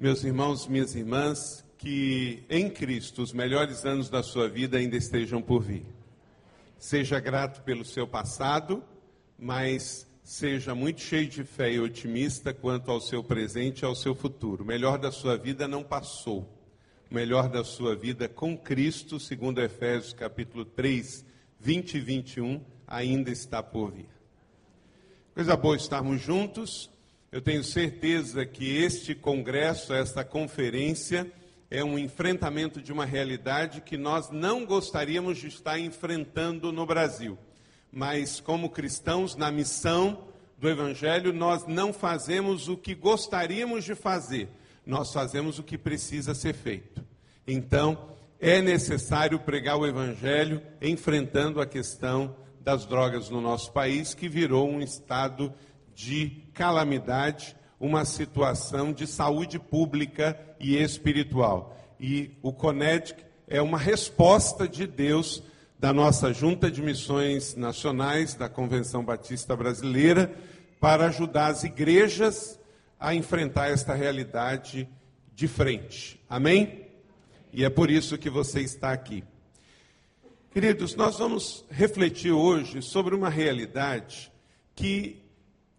Meus irmãos, minhas irmãs, que em Cristo os melhores anos da sua vida ainda estejam por vir. Seja grato pelo seu passado, mas seja muito cheio de fé e otimista quanto ao seu presente e ao seu futuro. O melhor da sua vida não passou. O melhor da sua vida com Cristo, segundo Efésios capítulo 3, 20 e 21, ainda está por vir. Coisa boa estarmos juntos. Eu tenho certeza que este congresso, esta conferência, é um enfrentamento de uma realidade que nós não gostaríamos de estar enfrentando no Brasil. Mas, como cristãos, na missão do Evangelho, nós não fazemos o que gostaríamos de fazer, nós fazemos o que precisa ser feito. Então, é necessário pregar o Evangelho enfrentando a questão das drogas no nosso país, que virou um estado de calamidade, uma situação de saúde pública e espiritual. E o CONEDIC é uma resposta de Deus da nossa Junta de Missões Nacionais, da Convenção Batista Brasileira, para ajudar as igrejas a enfrentar esta realidade de frente. Amém? E é por isso que você está aqui. Queridos, nós vamos refletir hoje sobre uma realidade que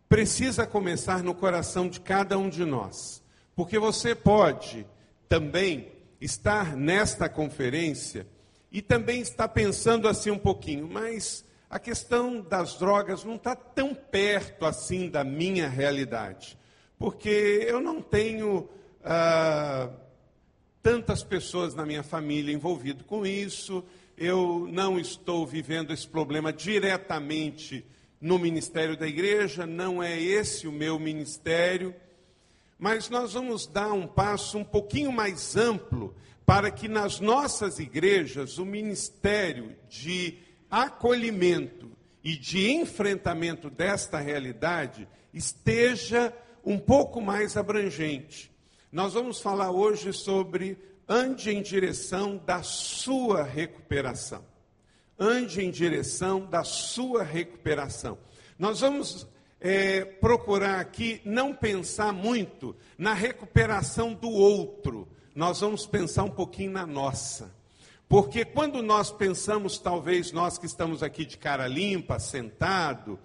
precisa começar no coração de cada um de nós. Porque você pode também estar nesta conferência e também estar pensando assim um pouquinho, mas a questão das drogas não está tão perto assim da minha realidade. Porque eu não tenho. Ah, tantas pessoas na minha família envolvidas com isso, eu não estou vivendo esse problema diretamente no ministério da igreja, não é esse o meu ministério, mas nós vamos dar um passo um pouquinho mais amplo para que nas nossas igrejas o ministério de acolhimento e de enfrentamento desta realidade esteja um pouco mais abrangente. Nós vamos falar hoje sobre ande em direção da sua recuperação. Ande em direção da sua recuperação. Nós vamos é, procurar aqui não pensar muito na recuperação do outro, nós vamos pensar um pouquinho na nossa. Porque quando nós pensamos, talvez nós que estamos aqui de cara limpa, sentado,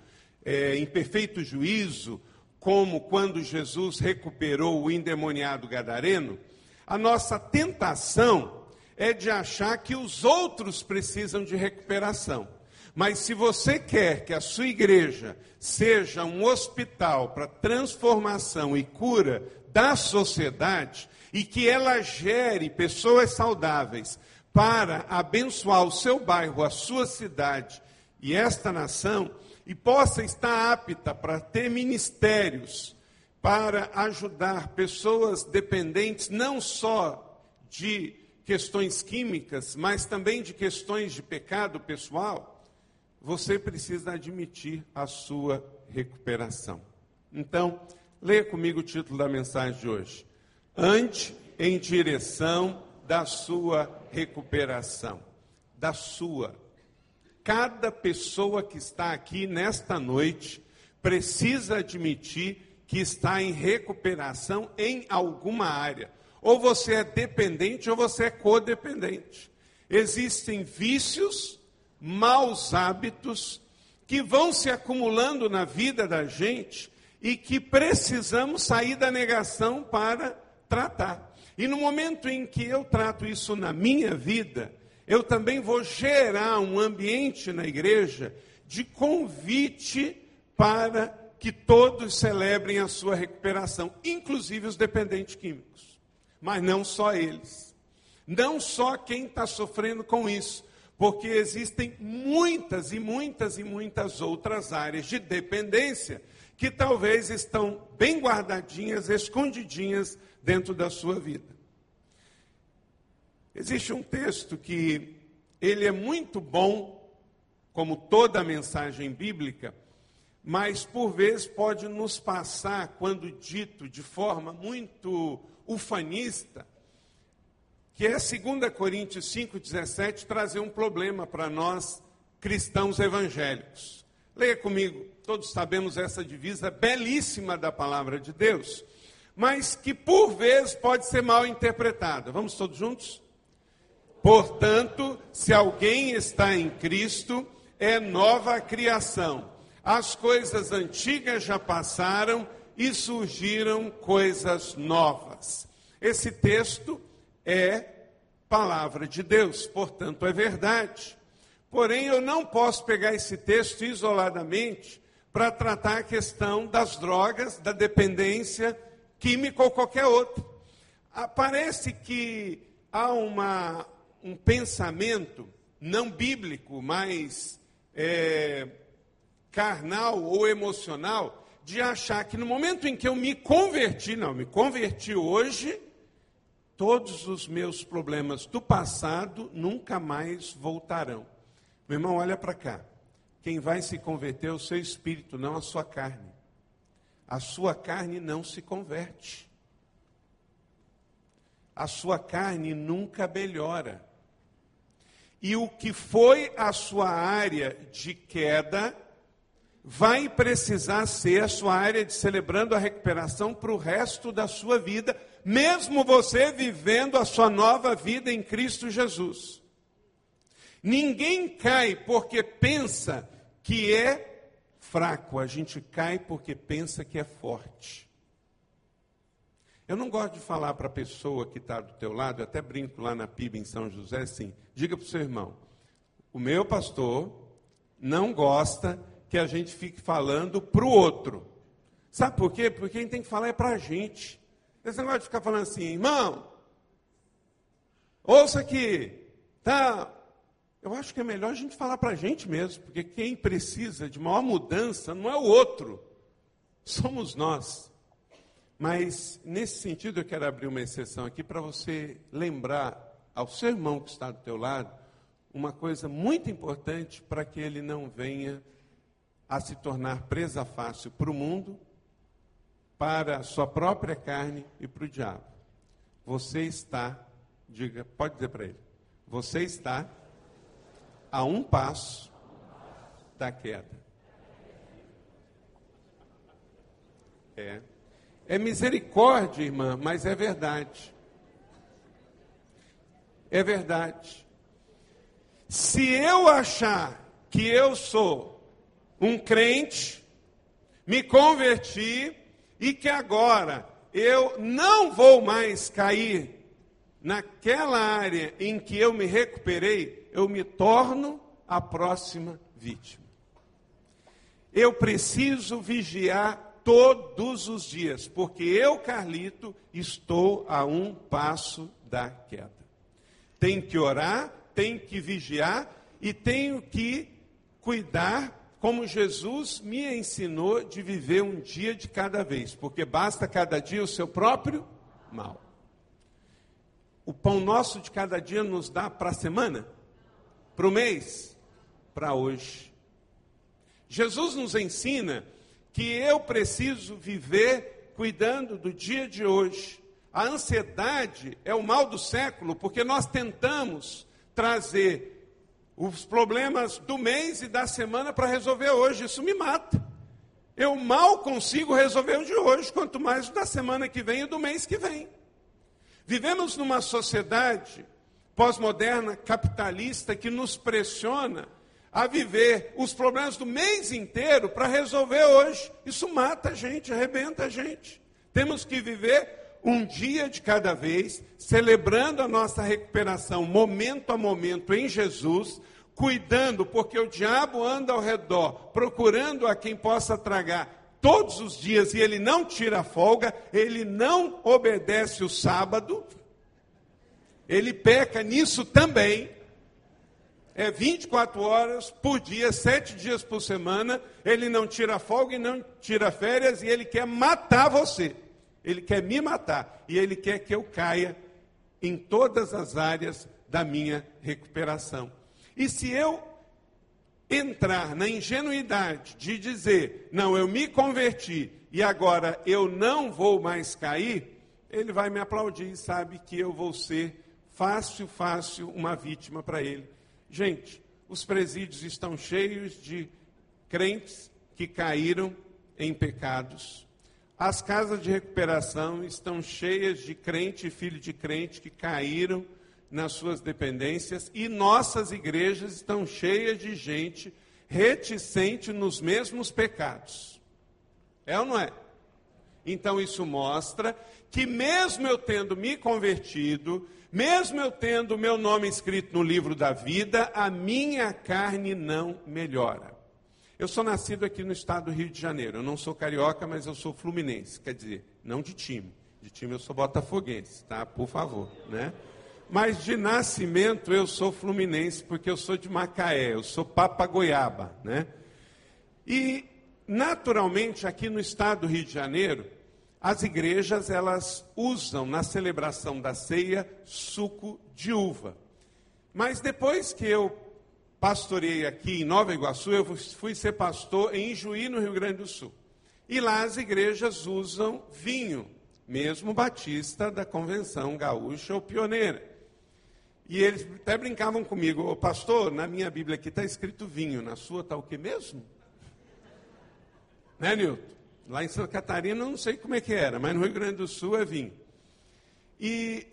é, em perfeito juízo, como quando Jesus recuperou o endemoniado gadareno, a nossa tentação é de achar que os outros precisam de recuperação. Mas se você quer que a sua igreja seja um hospital para transformação e cura da sociedade e que ela gere pessoas saudáveis para abençoar o seu bairro, a sua cidade e esta nação, e possa estar apta para ter ministérios para ajudar pessoas dependentes não só de questões químicas, mas também de questões de pecado pessoal, você precisa admitir a sua recuperação. Então, leia comigo o título da mensagem de hoje. Ande em direção da sua recuperação. Da sua. Cada pessoa que está aqui nesta noite precisa admitir que está em recuperação em alguma área. Ou você é dependente ou você é codependente. Existem vícios, maus hábitos que vão se acumulando na vida da gente e que precisamos sair da negação para tratar. E no momento em que eu trato isso na minha vida, eu também vou gerar um ambiente na igreja de convite para que todos celebrem a sua recuperação, inclusive os dependentes químicos. Mas não só eles. Não só quem está sofrendo com isso, porque existem muitas e muitas e muitas outras áreas de dependência que talvez estão bem guardadinhas, escondidinhas dentro da sua vida. Existe um texto que ele é muito bom, como toda a mensagem bíblica, mas por vezes pode nos passar, quando dito de forma muito ufanista, que é 2 Coríntios 5,17 trazer um problema para nós cristãos evangélicos. Leia comigo, todos sabemos essa divisa belíssima da palavra de Deus. mas que por vezes pode ser mal interpretada. Vamos todos juntos? Portanto, se alguém está em Cristo, é nova criação. As coisas antigas já passaram e surgiram coisas novas. Esse texto é palavra de Deus, portanto é verdade. Porém, eu não posso pegar esse texto isoladamente para tratar a questão das drogas, da dependência química ou qualquer outra. Ah, parece que há uma, um pensamento não bíblico, mas é, carnal ou emocional, de achar que no momento em que eu me converti, não, me converti hoje, todos os meus problemas do passado nunca mais voltarão. Meu irmão, olha para cá. Quem vai se converter é o seu espírito, não a sua carne. A sua carne não se converte. A sua carne nunca melhora. E o que foi a sua área de queda vai precisar ser a sua área de celebrando a recuperação para o resto da sua vida, mesmo você vivendo a sua nova vida em Cristo Jesus. Ninguém cai porque pensa que é fraco, a gente cai porque pensa que é forte. Eu não gosto de falar para a pessoa que está do teu lado, eu até brinco lá na PIB em São José assim, diga para o seu irmão, o meu pastor não gosta que a gente fique falando para o outro. Sabe por quê? Porque quem tem que falar é para a gente. Esse negócio de ficar falando assim, irmão, ouça aqui, tá eu acho que é melhor a gente falar para a gente mesmo, porque quem precisa de maior mudança não é o outro, somos nós. Mas, nesse sentido, eu quero abrir uma exceção aqui para você lembrar ao seu irmão que está do teu lado uma coisa muito importante para que ele não venha a se tornar presa fácil para o mundo, para a sua própria carne e para o diabo. Você está, diga, pode dizer para ele, você está a um passo da queda. É. É misericórdia, irmã, mas é verdade. É verdade. Se eu achar que eu sou um crente, me converti e que agora eu não vou mais cair naquela área em que eu me recuperei, eu me torno a próxima vítima. Eu preciso vigiar todos os dias, porque eu, Carlito, estou a um passo da queda. Tenho que orar, tenho que vigiar e tenho que cuidar, como Jesus me ensinou, de viver um dia de cada vez, porque basta cada dia o seu próprio mal. O pão nosso de cada dia nos dá para a semana? Para o mês? Para hoje. Jesus nos ensina que eu preciso viver cuidando do dia de hoje. A ansiedade é o mal do século, porque nós tentamos trazer os problemas do mês e da semana para resolver hoje. Isso me mata. Eu mal consigo resolver o de hoje, quanto mais o da semana que vem e do mês que vem. Vivemos numa sociedade pós-moderna capitalista que nos pressiona a viver os problemas do mês inteiro para resolver hoje. Isso mata a gente, arrebenta a gente. Temos que viver um dia de cada vez, celebrando a nossa recuperação momento a momento em Jesus, cuidando, porque o diabo anda ao redor, procurando a quem possa tragar todos os dias e ele não tira folga, ele não obedece o sábado, ele peca nisso também. É 24 horas por dia, sete dias por semana. Ele não tira folga e não tira férias e ele quer matar você. Ele quer me matar e ele quer que eu caia em todas as áreas da minha recuperação. E se eu entrar na ingenuidade de dizer, não, eu me converti e agora eu não vou mais cair, ele vai me aplaudir e sabe que eu vou ser fácil, fácil uma vítima para ele. Gente, os presídios estão cheios de crentes que caíram em pecados. As casas de recuperação estão cheias de crente e filho de crente que caíram nas suas dependências e nossas igrejas estão cheias de gente reticente nos mesmos pecados. É ou não é? Então isso mostra que mesmo eu tendo me convertido, mesmo eu tendo meu nome escrito no livro da vida, a minha carne não melhora. Eu sou nascido aqui no estado do Rio de Janeiro. Eu não sou carioca, mas eu sou fluminense. Quer dizer, não de time. De time eu sou botafoguense, tá? Por favor, né? Mas de nascimento eu sou fluminense porque eu sou de Macaé, eu sou papagoiaba, né? E naturalmente aqui no estado do Rio de Janeiro, as igrejas elas usam na celebração da ceia suco de uva. Mas depois que eu pastorei aqui em Nova Iguaçu, eu fui ser pastor em Juí, no Rio Grande do Sul. E lá as igrejas usam vinho, mesmo batista da Convenção Gaúcha ou Pioneira. E eles até brincavam comigo, pastor, na minha Bíblia aqui está escrito vinho, na sua está o que mesmo? Né, Nilton? Lá em Santa Catarina eu não sei como é que era, mas no Rio Grande do Sul é vinho. E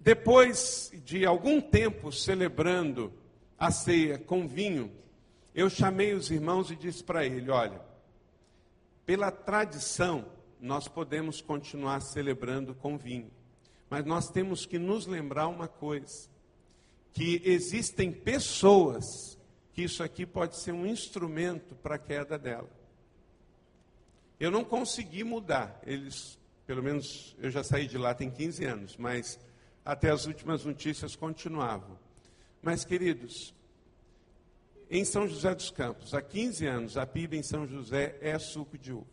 depois de algum tempo celebrando a ceia com vinho, eu chamei os irmãos e disse para ele: olha, pela tradição, nós podemos continuar celebrando com vinho. Mas nós temos que nos lembrar uma coisa: que existem pessoas que isso aqui pode ser um instrumento para a queda dela. Eu não consegui mudar. Eles, pelo menos eu já saí de lá tem 15 anos, mas até as últimas notícias continuavam. Mas, queridos, em São José dos Campos, há 15 anos, a PIB em São José é suco de uva.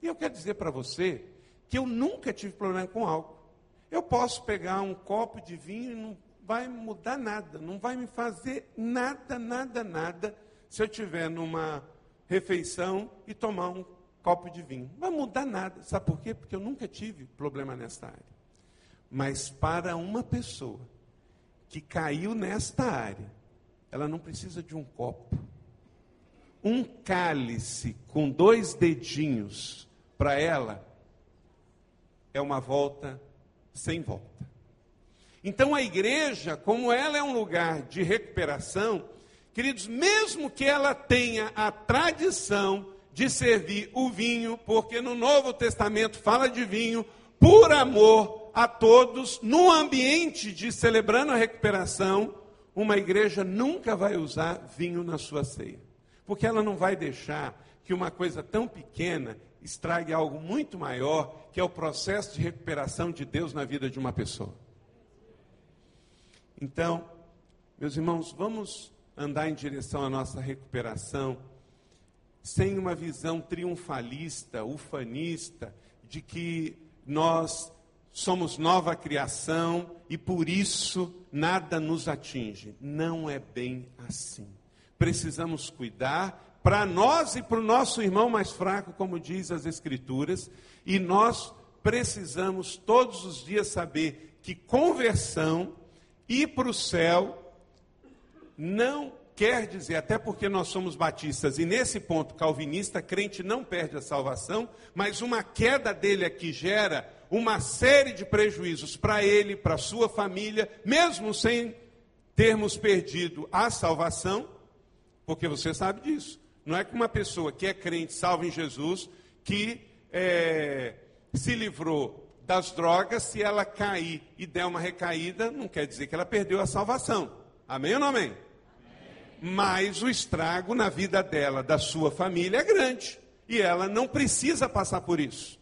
E eu quero dizer para você que eu nunca tive problema com álcool. Eu posso pegar um copo de vinho e não vai mudar nada, não vai me fazer nada, nada, nada se eu estiver numa refeição e tomar um copo de vinho. Não vai mudar nada. Sabe por quê? Porque eu nunca tive problema nesta área. Mas para uma pessoa que caiu nesta área, ela não precisa de um copo. Um cálice com dois dedinhos para ela é uma volta sem volta. Então a igreja, como ela é um lugar de recuperação, queridos, mesmo que ela tenha a tradição de servir o vinho, porque no Novo Testamento fala de vinho, por amor a todos, no ambiente de celebrando a recuperação, uma igreja nunca vai usar vinho na sua ceia, porque ela não vai deixar que uma coisa tão pequena estrague algo muito maior, que é o processo de recuperação de Deus na vida de uma pessoa. Então, meus irmãos, vamos andar em direção à nossa recuperação sem uma visão triunfalista, ufanista, de que nós somos nova criação e por isso nada nos atinge. Não é bem assim. Precisamos cuidar para nós e para o nosso irmão mais fraco, como diz as Escrituras, e nós precisamos todos os dias saber que conversão, ir para o céu, não quer dizer, até porque nós somos batistas, e nesse ponto calvinista, crente não perde a salvação, mas uma queda dele aqui gera uma série de prejuízos para ele, para sua família, mesmo sem termos perdido a salvação, porque você sabe disso. Não é que uma pessoa que é crente, salva em Jesus, que é, se livrou das drogas, se ela cair e der uma recaída, não quer dizer que ela perdeu a salvação. Amém ou não amém? amém? Mas o estrago na vida dela, da sua família, é grande. E ela não precisa passar por isso.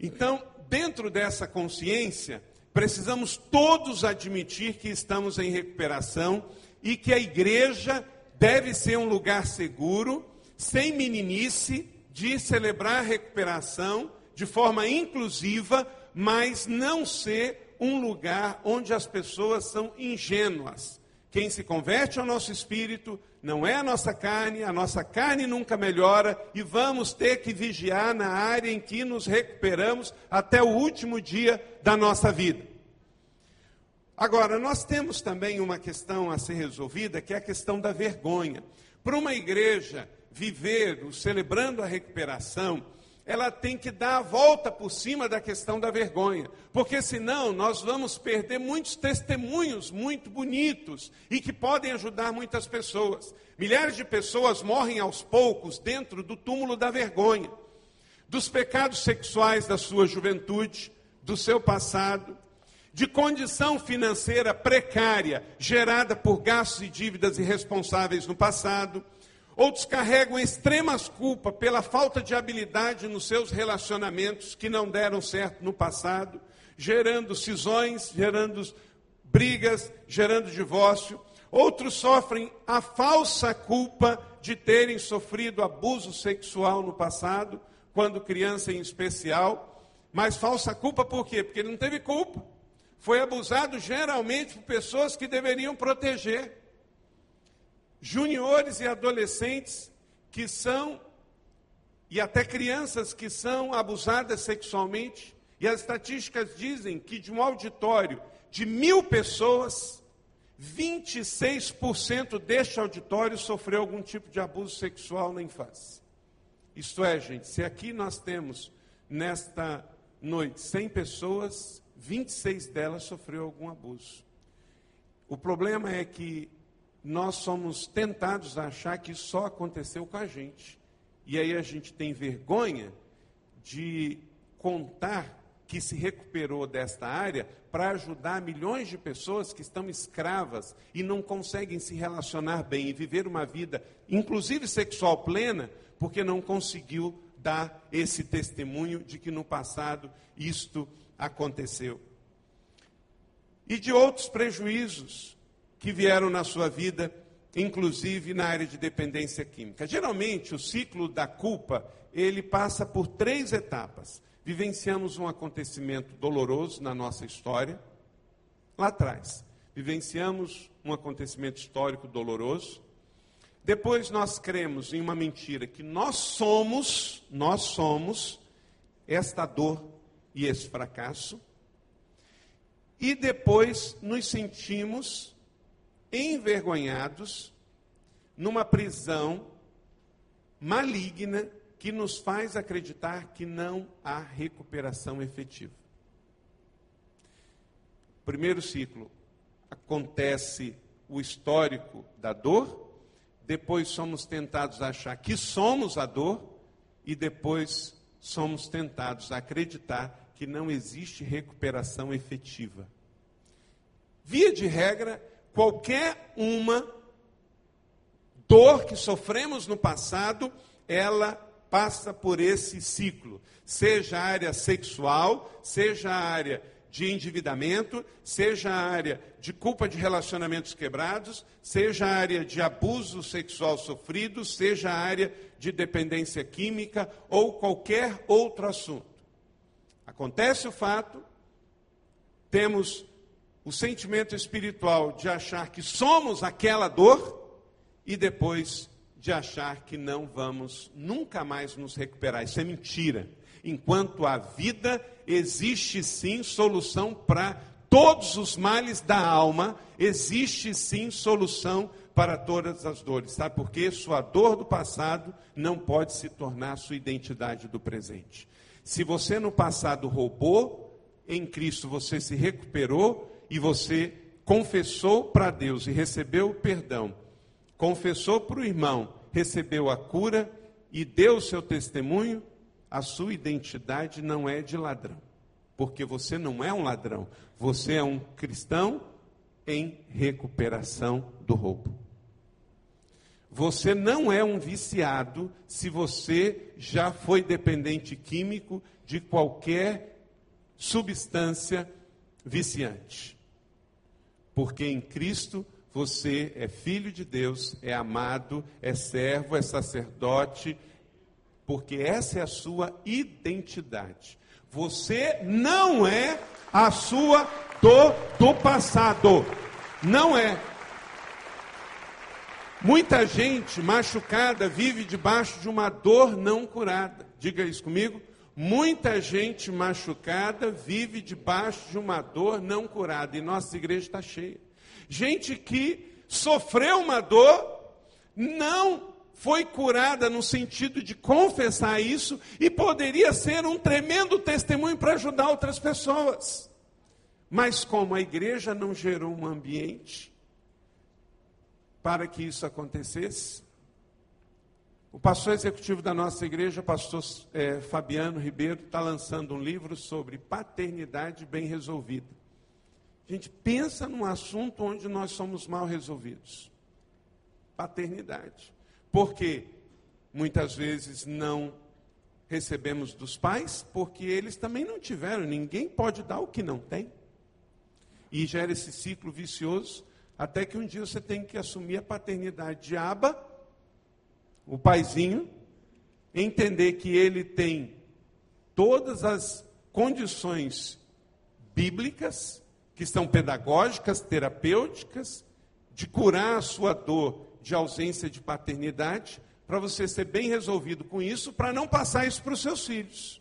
Então, dentro dessa consciência, precisamos todos admitir que estamos em recuperação e que a igreja deve ser um lugar seguro, sem meninice, de celebrar a recuperação de forma inclusiva, mas não ser um lugar onde as pessoas são ingênuas. Quem se converte ao nosso espírito não é a nossa carne, a nossa carne nunca melhora e vamos ter que vigiar na área em que nos recuperamos até o último dia da nossa vida. Agora, nós temos também uma questão a ser resolvida, que é a questão da vergonha. Para uma igreja viver celebrando a recuperação, ela tem que dar a volta por cima da questão da vergonha, porque senão nós vamos perder muitos testemunhos muito bonitos e que podem ajudar muitas pessoas. Milhares de pessoas morrem aos poucos dentro do túmulo da vergonha, dos pecados sexuais da sua juventude, do seu passado, de condição financeira precária gerada por gastos e dívidas irresponsáveis no passado Outros carregam extremas culpas pela falta de habilidade nos seus relacionamentos que não deram certo no passado, gerando cisões, gerando brigas, gerando divórcio. Outros sofrem a falsa culpa de terem sofrido abuso sexual no passado, quando criança em especial. Mas falsa culpa por quê? Porque ele não teve culpa. Foi abusado geralmente por pessoas que deveriam proteger juniores e adolescentes que são, e até crianças que são abusadas sexualmente, e as estatísticas dizem que de um auditório de mil pessoas, 26% deste auditório sofreu algum tipo de abuso sexual na infância. Isto é, gente, se aqui nós temos nesta noite 100 pessoas, 26 delas sofreu algum abuso. O problema é que nós somos tentados a achar que só aconteceu com a gente. E aí a gente tem vergonha de contar que se recuperou desta área para ajudar milhões de pessoas que estão escravas e não conseguem se relacionar bem e viver uma vida, inclusive sexual plena, porque não conseguiu dar esse testemunho de que no passado isto aconteceu. E de outros prejuízos que vieram na sua vida, inclusive na área de dependência química. Geralmente, o ciclo da culpa, ele passa por três etapas. Vivenciamos um acontecimento doloroso na nossa história, lá atrás. Vivenciamos um acontecimento histórico doloroso. Depois nós cremos em uma mentira que nós somos, nós somos esta dor e esse fracasso. E depois nos sentimos envergonhados numa prisão maligna que nos faz acreditar que não há recuperação efetiva. Primeiro ciclo acontece o histórico da dor, depois somos tentados a achar que somos a dor e depois somos tentados a acreditar que não existe recuperação efetiva. Via de regra, qualquer uma dor que sofremos no passado, ela passa por esse ciclo, seja a área sexual, seja a área de endividamento, seja a área de culpa de relacionamentos quebrados, seja a área de abuso sexual sofrido, seja a área de dependência química ou qualquer outro assunto. Acontece o fato, temos o sentimento espiritual de achar que somos aquela dor e depois de achar que não vamos nunca mais nos recuperar. Isso é mentira. Enquanto a vida, existe sim solução para todos os males da alma, existe sim solução para todas as dores. Sabe por quê? Sua dor do passado não pode se tornar sua identidade do presente. Se você no passado roubou, em Cristo você se recuperou e você confessou para Deus e recebeu o perdão, confessou para o irmão, recebeu a cura e deu o seu testemunho, a sua identidade não é de ladrão, porque você não é um ladrão, você é um cristão em recuperação do roubo. Você não é um viciado se você já foi dependente químico de qualquer substância viciante porque em Cristo você é filho de Deus, é amado, é servo, é sacerdote, porque essa é a sua identidade. Você não é a sua dor do passado. Não é. Muita gente machucada vive debaixo de uma dor não curada. Diga isso comigo. Muita gente machucada vive debaixo de uma dor não curada e nossa igreja está cheia. Gente que sofreu uma dor, não foi curada no sentido de confessar isso e poderia ser um tremendo testemunho para ajudar outras pessoas. Mas como a igreja não gerou um ambiente para que isso acontecesse, o pastor executivo da nossa igreja, pastor é, Fabiano Ribeiro, está lançando um livro sobre paternidade bem resolvida. A gente pensa num assunto onde nós somos mal resolvidos. Paternidade. Porque muitas vezes não recebemos dos pais, porque eles também não tiveram, ninguém pode dar o que não tem. E gera esse ciclo vicioso, até que um dia você tem que assumir a paternidade de aba, o paizinho, entender que ele tem todas as condições bíblicas, que são pedagógicas, terapêuticas, de curar a sua dor de ausência de paternidade, para você ser bem resolvido com isso, para não passar isso para os seus filhos.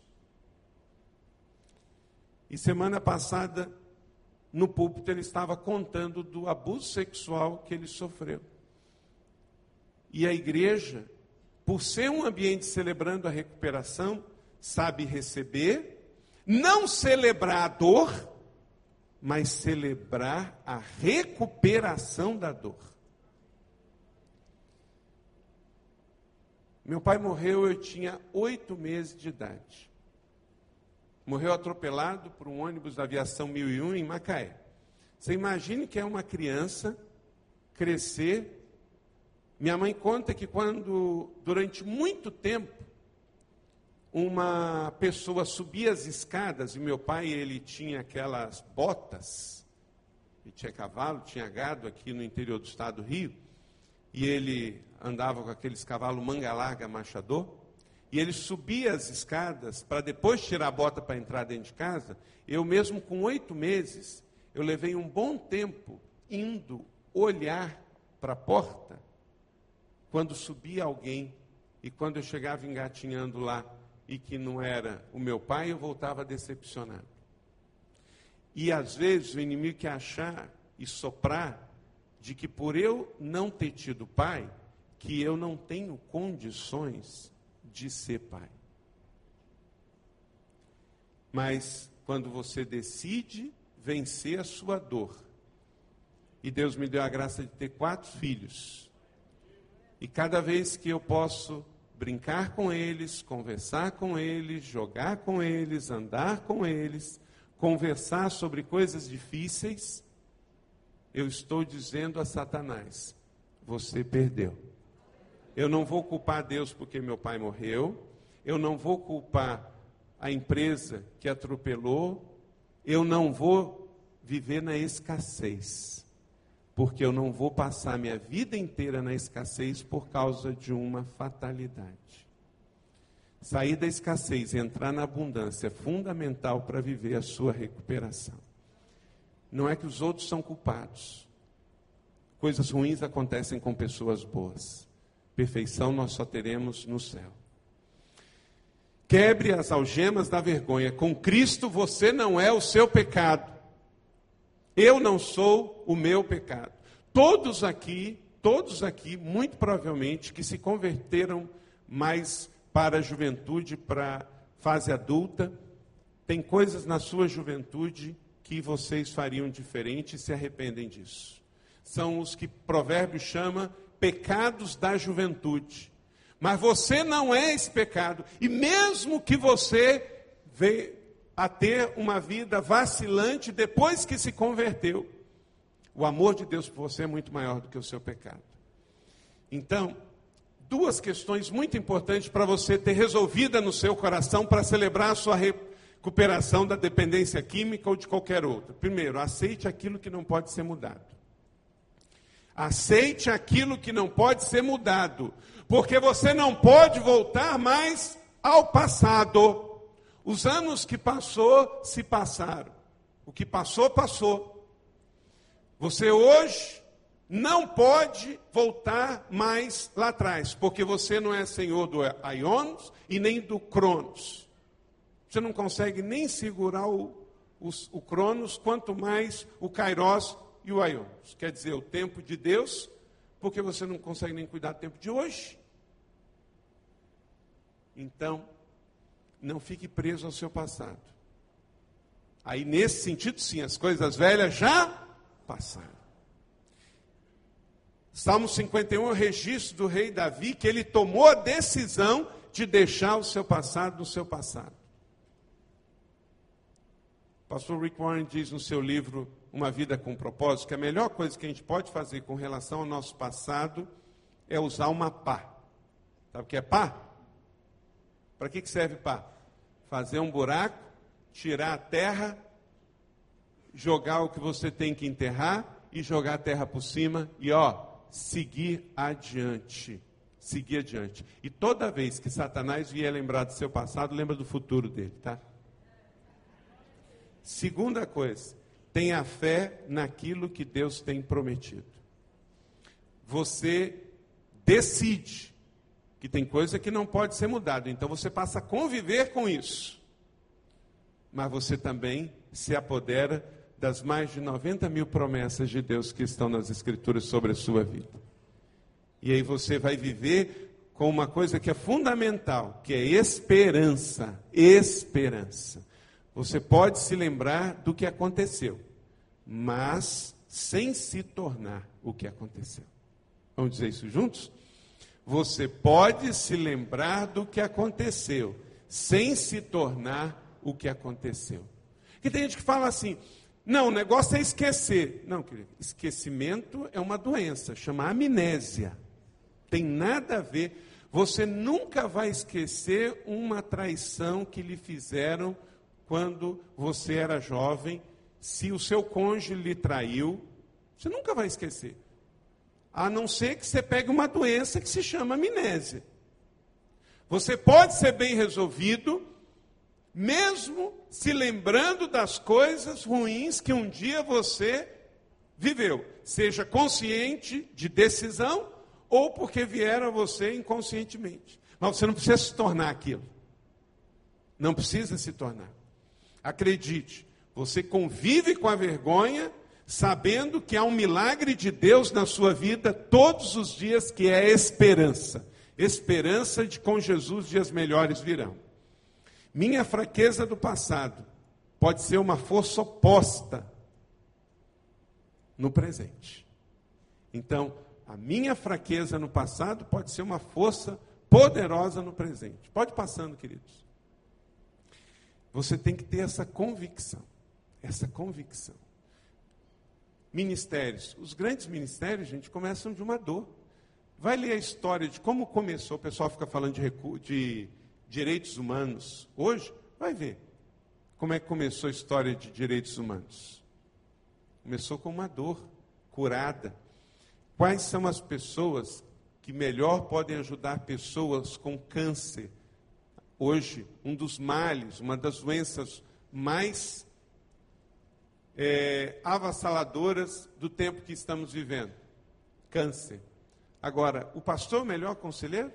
E semana passada, no púlpito, ele estava contando do abuso sexual que ele sofreu. E a igreja, por ser um ambiente celebrando a recuperação, sabe receber, não celebrar a dor, mas celebrar a recuperação da dor. Meu pai morreu, eu tinha oito meses de idade. Morreu atropelado por um ônibus da aviação 1001 em Macaé. Você imagine que é uma criança crescer. Minha mãe conta que quando, durante muito tempo, uma pessoa subia as escadas, e meu pai ele tinha aquelas botas, e tinha cavalo, tinha gado aqui no interior do estado do Rio, e ele andava com aqueles cavalos manga larga machador, e ele subia as escadas para depois tirar a bota para entrar dentro de casa. Eu mesmo com oito meses, eu levei um bom tempo indo olhar para a porta quando subia alguém e quando eu chegava engatinhando lá e que não era o meu pai, eu voltava decepcionado. E às vezes o inimigo quer achar e soprar de que por eu não ter tido pai, que eu não tenho condições de ser pai. Mas quando você decide vencer a sua dor, e Deus me deu a graça de ter quatro filhos, e cada vez que eu posso brincar com eles, conversar com eles, jogar com eles, andar com eles, conversar sobre coisas difíceis, eu estou dizendo a Satanás: você perdeu. Eu não vou culpar Deus porque meu pai morreu. Eu não vou culpar a empresa que atropelou. Eu não vou viver na escassez. Porque eu não vou passar minha vida inteira na escassez por causa de uma fatalidade. Sair da escassez e entrar na abundância é fundamental para viver a sua recuperação. Não é que os outros são culpados. Coisas ruins acontecem com pessoas boas. Perfeição nós só teremos no céu. Quebre as algemas da vergonha. Com Cristo você não é o seu pecado. Eu não sou o meu pecado. Todos aqui, todos aqui, muito provavelmente, que se converteram mais para a juventude, para a fase adulta, tem coisas na sua juventude que vocês fariam diferente e se arrependem disso. São os que Provérbios chama pecados da juventude. Mas você não é esse pecado. E mesmo que você veio a ter uma vida vacilante depois que se converteu, o amor de Deus por você é muito maior do que o seu pecado. Então, duas questões muito importantes para você ter resolvida no seu coração para celebrar a sua recuperação da dependência química ou de qualquer outra. Primeiro, aceite aquilo que não pode ser mudado. Aceite aquilo que não pode ser mudado, porque você não pode voltar mais ao passado. Os anos que passou, se passaram. O que passou, passou. Você hoje não pode voltar mais lá atrás, porque você não é senhor do Aionos e nem do Cronos. Você não consegue nem segurar o, o, o Cronos, quanto mais o Kairos e o Aions. Quer dizer, o tempo de Deus, porque você não consegue nem cuidar do tempo de hoje. Então, não fique preso ao seu passado. Aí, nesse sentido, sim, as coisas velhas já passaram. Salmo 51 é registro do rei Davi que ele tomou a decisão de deixar o seu passado no seu passado. O pastor Rick Warren diz no seu livro Uma Vida com Propósito que a melhor coisa que a gente pode fazer com relação ao nosso passado é usar uma pá. Sabe o que é pá? Para que serve pá? Fazer um buraco, tirar a terra, jogar o que você tem que enterrar e jogar a terra por cima e ó, seguir adiante. Seguir adiante. E toda vez que Satanás vier lembrar do seu passado, lembra do futuro dele, tá? Segunda coisa, tenha fé naquilo que Deus tem prometido. Você decide que tem coisa que não pode ser mudada, então você passa a conviver com isso. Mas você também se apodera das mais de 90 mil promessas de Deus que estão nas Escrituras sobre a sua vida. E aí você vai viver com uma coisa que é fundamental, que é esperança. Esperança. Você pode se lembrar do que aconteceu, mas sem se tornar o que aconteceu. Vamos dizer isso juntos? Você pode se lembrar do que aconteceu, sem se tornar o que aconteceu. E tem gente que fala assim: não, o negócio é esquecer. Não, querido, esquecimento é uma doença, chama amnésia. Tem nada a ver. Você nunca vai esquecer uma traição que lhe fizeram quando você era jovem. Se o seu cônjuge lhe traiu, você nunca vai esquecer. A não ser que você pegue uma doença que se chama amnésia. Você pode ser bem resolvido, mesmo se lembrando das coisas ruins que um dia você viveu, seja consciente de decisão ou porque vieram a você inconscientemente. Mas você não precisa se tornar aquilo. Não precisa se tornar. Acredite, você convive com a vergonha, sabendo que há um milagre de Deus na sua vida todos os dias, que é esperança. Esperança de com Jesus dias melhores virão. Minha fraqueza do passado pode ser uma força oposta no presente. Então, a minha fraqueza no passado pode ser uma força poderosa no presente. Pode passando, queridos. Você tem que ter essa convicção. Essa convicção. Ministérios. Os grandes ministérios, gente, começam de uma dor. Vai ler a história de como começou. O pessoal fica falando de, de direitos humanos hoje, vai ver como é que começou a história de direitos humanos. Começou com uma dor curada. Quais são as pessoas que melhor podem ajudar pessoas com câncer? Hoje, um dos males, uma das doenças mais é, avassaladoras do tempo que estamos vivendo: câncer. Agora, o pastor é o melhor conselheiro?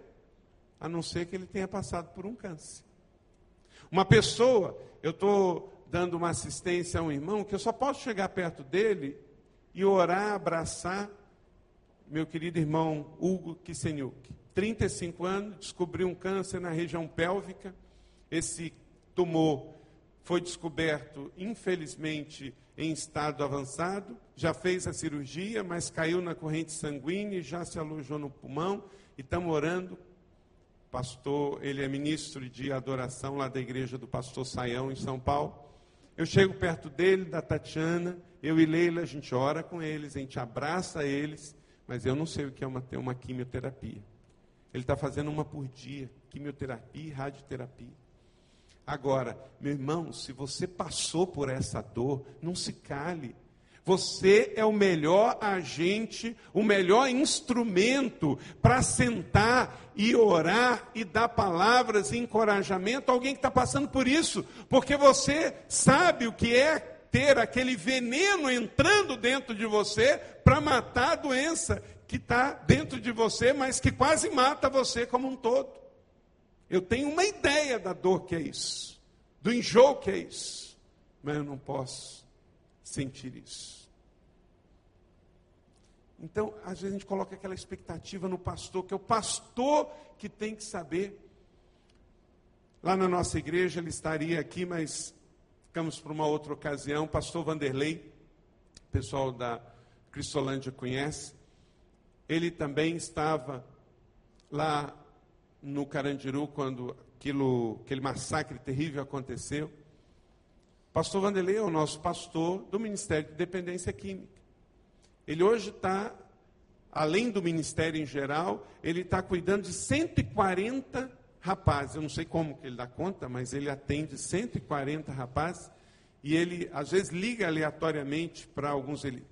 a não ser que ele tenha passado por um câncer. Uma pessoa, eu estou dando uma assistência a um irmão que eu só posso chegar perto dele e orar, abraçar meu querido irmão Hugo Kisenyuk. 35 anos, descobriu um câncer na região pélvica. Esse tumor foi descoberto, infelizmente, em estado avançado. Já fez a cirurgia, mas caiu na corrente sanguínea e já se alojou no pulmão. E estamos orando pastor, ele é ministro de adoração lá da igreja do pastor Saião, em São Paulo. Eu chego perto dele, da Tatiana, eu e Leila, a gente ora com eles, a gente abraça eles, mas eu não sei o que é uma, uma quimioterapia. Ele está fazendo uma por dia, quimioterapia e radioterapia. Agora, meu irmão, se você passou por essa dor, não se cale. Você é o melhor agente, o melhor instrumento para sentar e orar e dar palavras e encorajamento a alguém que está passando por isso, porque você sabe o que é ter aquele veneno entrando dentro de você para matar a doença que está dentro de você, mas que quase mata você como um todo. Eu tenho uma ideia da dor que é isso, do enjoo que é isso, mas eu não posso sentir isso. Então, às vezes a gente coloca aquela expectativa no pastor, que é o pastor que tem que saber. lá na nossa igreja, ele estaria aqui, mas ficamos para uma outra ocasião. Pastor Vanderlei, pessoal da Cristolândia conhece, ele também estava lá no Carandiru quando aquilo, aquele massacre terrível aconteceu. Pastor Vanderlei é o nosso pastor do Ministério de Dependência Química. Ele hoje está, além do ministério em geral, ele está cuidando de 140 rapazes. Eu não sei como que ele dá conta, mas ele atende 140 rapazes. E ele, às vezes, liga aleatoriamente para alguns ele,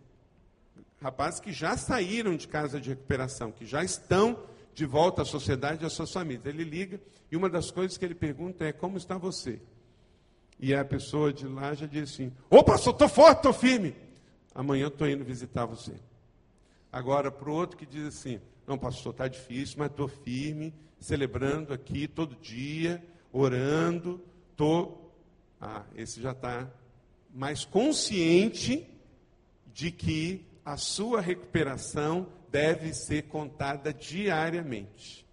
rapazes que já saíram de casa de recuperação, que já estão de volta à sociedade e às suas famílias. Ele liga e uma das coisas que ele pergunta é: Como está você? E a pessoa de lá já diz assim: Ô pastor, estou forte, estou firme. Amanhã estou indo visitar você. Agora, para o outro que diz assim: Não, pastor, está difícil, mas estou firme, celebrando aqui todo dia, orando, estou. Ah, esse já está mais consciente de que a sua recuperação deve ser contada diariamente.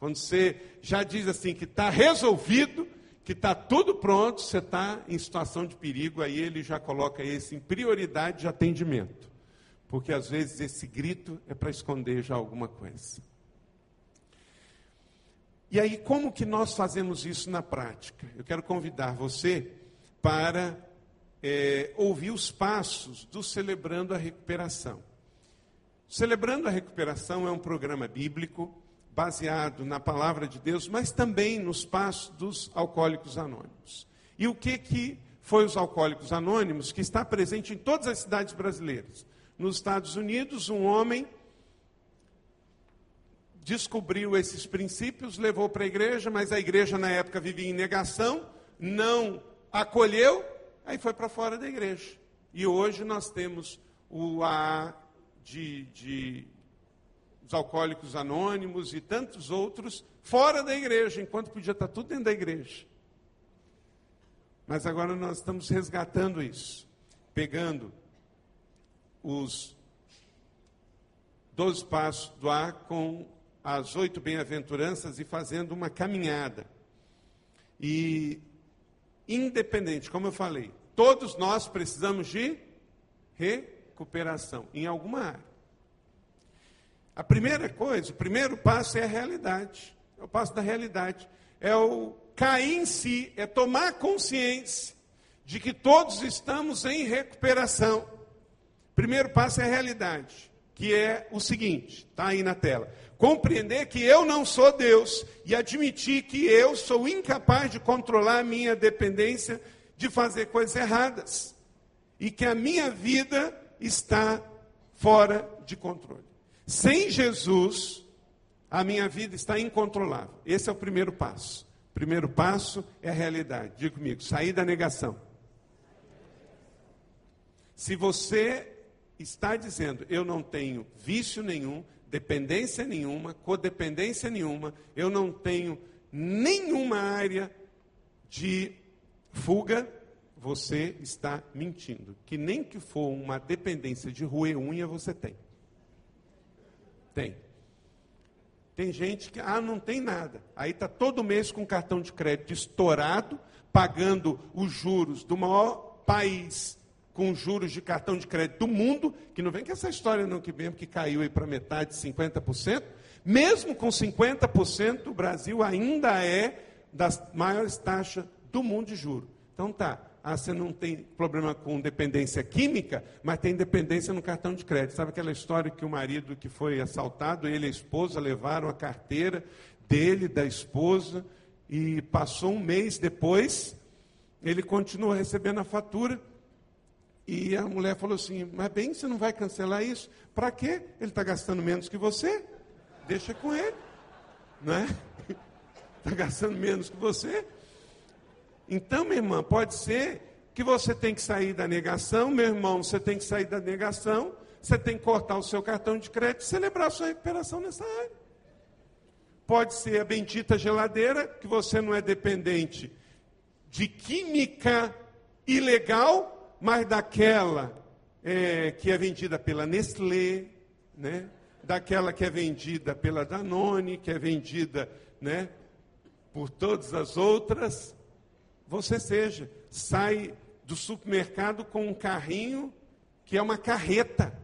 Quando você já diz assim que está resolvido, que está tudo pronto, você está em situação de perigo, aí ele já coloca esse em prioridade de atendimento. Porque às vezes esse grito é para esconder já alguma coisa. E aí, como que nós fazemos isso na prática? Eu quero convidar você para é, ouvir os passos do Celebrando a Recuperação. Celebrando a Recuperação é um programa bíblico baseado na palavra de Deus, mas também nos passos dos alcoólicos anônimos. E o que que foi os alcoólicos anônimos que está presente em todas as cidades brasileiras? Nos Estados Unidos, um homem descobriu esses princípios, levou para a igreja, mas a igreja na época vivia em negação, não acolheu, aí foi para fora da igreja. E hoje nós temos o A de, de os alcoólicos anônimos e tantos outros fora da igreja, enquanto podia estar tudo dentro da igreja. Mas agora nós estamos resgatando isso, pegando os doze passos do ar com as oito bem-aventuranças e fazendo uma caminhada. E, independente, como eu falei, todos nós precisamos de recuperação em alguma área. A primeira coisa, o primeiro passo é a realidade. É o passo da realidade. É o cair em si, é tomar consciência de que todos estamos em recuperação. Primeiro passo é a realidade, que é o seguinte, está aí na tela. Compreender que eu não sou Deus e admitir que eu sou incapaz de controlar a minha dependência de fazer coisas erradas. E que a minha vida está fora de controle. Sem Jesus, a minha vida está incontrolável. Esse é o primeiro passo. O primeiro passo é a realidade. Diga comigo, sair da negação. Se você está dizendo, eu não tenho vício nenhum, dependência nenhuma, codependência nenhuma, eu não tenho nenhuma área de fuga, você está mentindo. Que nem que for uma dependência de roer unha, você tem. Tem. Tem gente que, ah, não tem nada. Aí está todo mês com cartão de crédito estourado, pagando os juros do maior país com juros de cartão de crédito do mundo, que não vem com essa história não, que mesmo que caiu aí para metade, 50%, mesmo com 50%, o Brasil ainda é das maiores taxas do mundo de juros. Então tá, ah, você não tem problema com dependência química, mas tem dependência no cartão de crédito. Sabe aquela história que o marido que foi assaltado, ele e a esposa levaram a carteira dele, da esposa, e passou um mês depois, ele continua recebendo a fatura. E a mulher falou assim: Mas bem, você não vai cancelar isso? Para quê? Ele está gastando menos que você. Deixa com ele. Não é? Está gastando menos que você. Então, minha irmã, pode ser que você tem que sair da negação, meu irmão, você tem que sair da negação, você tem que cortar o seu cartão de crédito e celebrar a sua recuperação nessa área. Pode ser a bendita geladeira, que você não é dependente de química ilegal, mas daquela é, que é vendida pela Nestlé, né? daquela que é vendida pela Danone, que é vendida né, por todas as outras, você seja. Sai do supermercado com um carrinho que é uma carreta.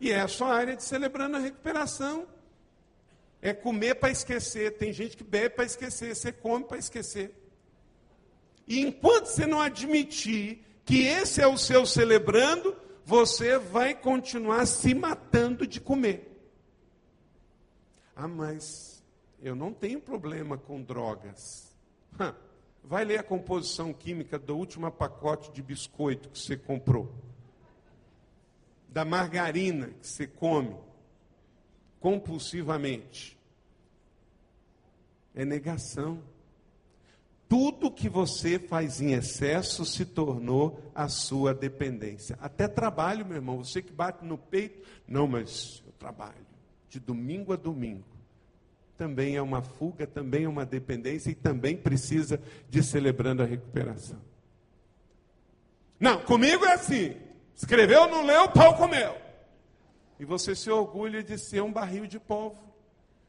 E é a sua área de celebrando a recuperação. É comer para esquecer. Tem gente que bebe para esquecer, você come para esquecer. E enquanto você não admitir que esse é o seu celebrando, você vai continuar se matando de comer. Ah, mas eu não tenho problema com drogas. Vai ler a composição química do último pacote de biscoito que você comprou. Da margarina que você come compulsivamente. É negação. Tudo que você faz em excesso se tornou a sua dependência. Até trabalho, meu irmão. Você que bate no peito. Não, mas eu trabalho. De domingo a domingo. Também é uma fuga, também é uma dependência e também precisa de celebrando a recuperação. Não, comigo é assim. Escreveu, não leu, pau comeu. E você se orgulha de ser um barril de polvo.